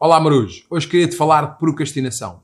Olá Marujo, hoje queria te falar de procrastinação.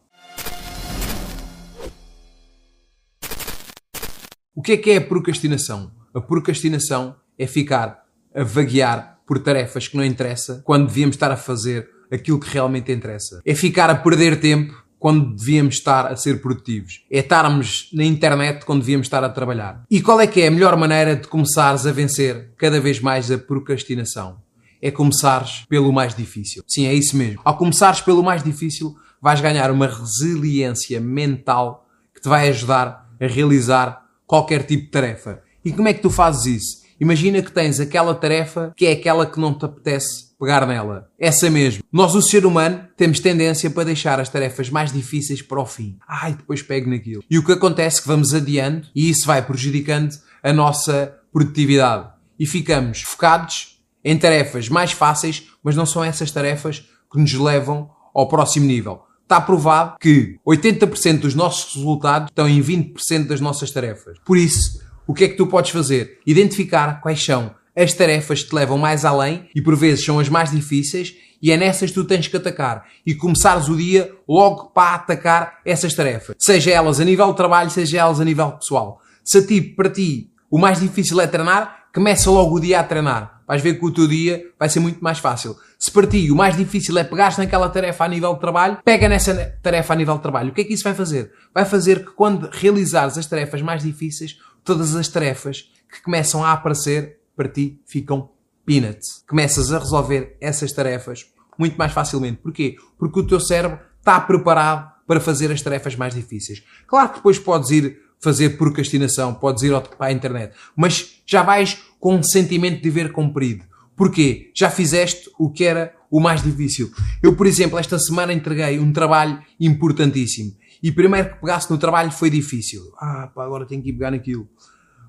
O que é que é a procrastinação? A procrastinação é ficar a vaguear por tarefas que não interessa quando devíamos estar a fazer aquilo que realmente interessa. É ficar a perder tempo quando devíamos estar a ser produtivos. É estarmos na internet quando devíamos estar a trabalhar. E qual é que é a melhor maneira de começares a vencer cada vez mais a procrastinação? É começares pelo mais difícil. Sim, é isso mesmo. Ao começares pelo mais difícil, vais ganhar uma resiliência mental que te vai ajudar a realizar qualquer tipo de tarefa. E como é que tu fazes isso? Imagina que tens aquela tarefa que é aquela que não te apetece pegar nela. Essa mesmo. Nós, o ser humano, temos tendência para deixar as tarefas mais difíceis para o fim. Ai, depois pego naquilo. E o que acontece é que vamos adiando e isso vai prejudicando a nossa produtividade. E ficamos focados em tarefas mais fáceis, mas não são essas tarefas que nos levam ao próximo nível. Está provado que 80% dos nossos resultados estão em 20% das nossas tarefas. Por isso, o que é que tu podes fazer? Identificar quais são as tarefas que te levam mais além e por vezes são as mais difíceis e é nessas que tu tens que atacar e começares o dia logo para atacar essas tarefas. Seja elas a nível de trabalho, seja elas a nível pessoal. Se a ti, para ti, o mais difícil é treinar, começa logo o dia a treinar vais ver que o teu dia vai ser muito mais fácil. Se para ti o mais difícil é pegar naquela tarefa a nível de trabalho, pega nessa tarefa a nível de trabalho. O que é que isso vai fazer? Vai fazer que quando realizares as tarefas mais difíceis, todas as tarefas que começam a aparecer para ti ficam peanuts. Começas a resolver essas tarefas muito mais facilmente. Porquê? Porque o teu cérebro está preparado para fazer as tarefas mais difíceis. Claro que depois podes ir fazer procrastinação, podes ir para a internet, mas já vais com um sentimento de dever cumprido. Porquê? Já fizeste o que era o mais difícil. Eu, por exemplo, esta semana entreguei um trabalho importantíssimo. E primeiro que pegasse no trabalho foi difícil. Ah, pá, agora tenho que ir pegar naquilo.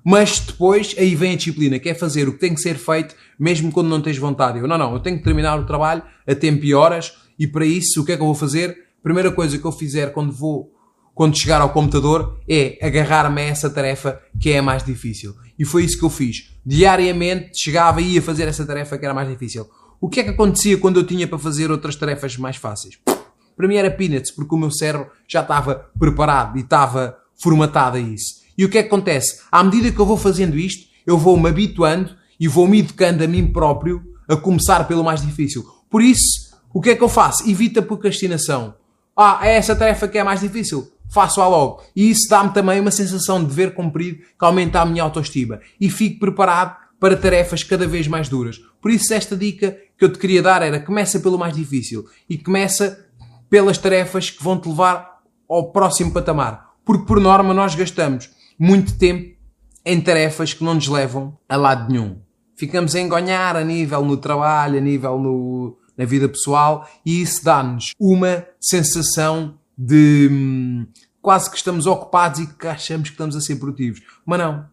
Mas depois aí vem a disciplina, que é fazer o que tem que ser feito, mesmo quando não tens vontade. Eu, não, não, eu tenho que terminar o trabalho a tempo e horas, e para isso, o que é que eu vou fazer? Primeira coisa que eu fizer quando vou quando chegar ao computador é agarrar-me a essa tarefa que é a mais difícil. E foi isso que eu fiz. Diariamente chegava e ia fazer essa tarefa que era mais difícil. O que é que acontecia quando eu tinha para fazer outras tarefas mais fáceis? Para mim era peanuts, porque o meu cérebro já estava preparado e estava formatado a isso. E o que é que acontece? À medida que eu vou fazendo isto, eu vou-me habituando e vou-me educando a mim próprio a começar pelo mais difícil. Por isso, o que é que eu faço? Evita a procrastinação. Ah, é essa tarefa que é mais difícil? Faço-a logo. E isso dá-me também uma sensação de dever cumprido que aumenta a minha autoestima. E fico preparado para tarefas cada vez mais duras. Por isso, esta dica que eu te queria dar era começa pelo mais difícil e começa pelas tarefas que vão te levar ao próximo patamar. Porque, por norma, nós gastamos muito tempo em tarefas que não nos levam a lado nenhum. Ficamos a engonhar a nível no trabalho, a nível no, na vida pessoal e isso dá-nos uma sensação de hum, quase que estamos ocupados e que achamos que estamos a ser produtivos. Mas não.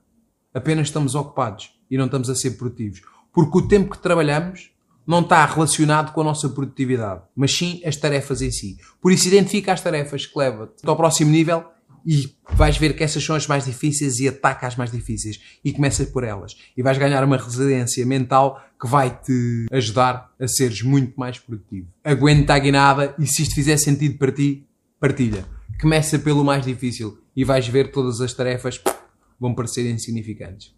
Apenas estamos ocupados e não estamos a ser produtivos. Porque o tempo que trabalhamos não está relacionado com a nossa produtividade, mas sim as tarefas em si. Por isso, identifica as tarefas que levam-te ao próximo nível e vais ver que essas são as mais difíceis e ataca as mais difíceis e começa por elas. E vais ganhar uma resiliência mental que vai te ajudar a seres muito mais produtivo. Aguenta a guinada e se isto fizer sentido para ti, partilha. Começa pelo mais difícil e vais ver todas as tarefas vão parecer insignificantes.